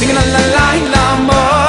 Tiginalalalai la mama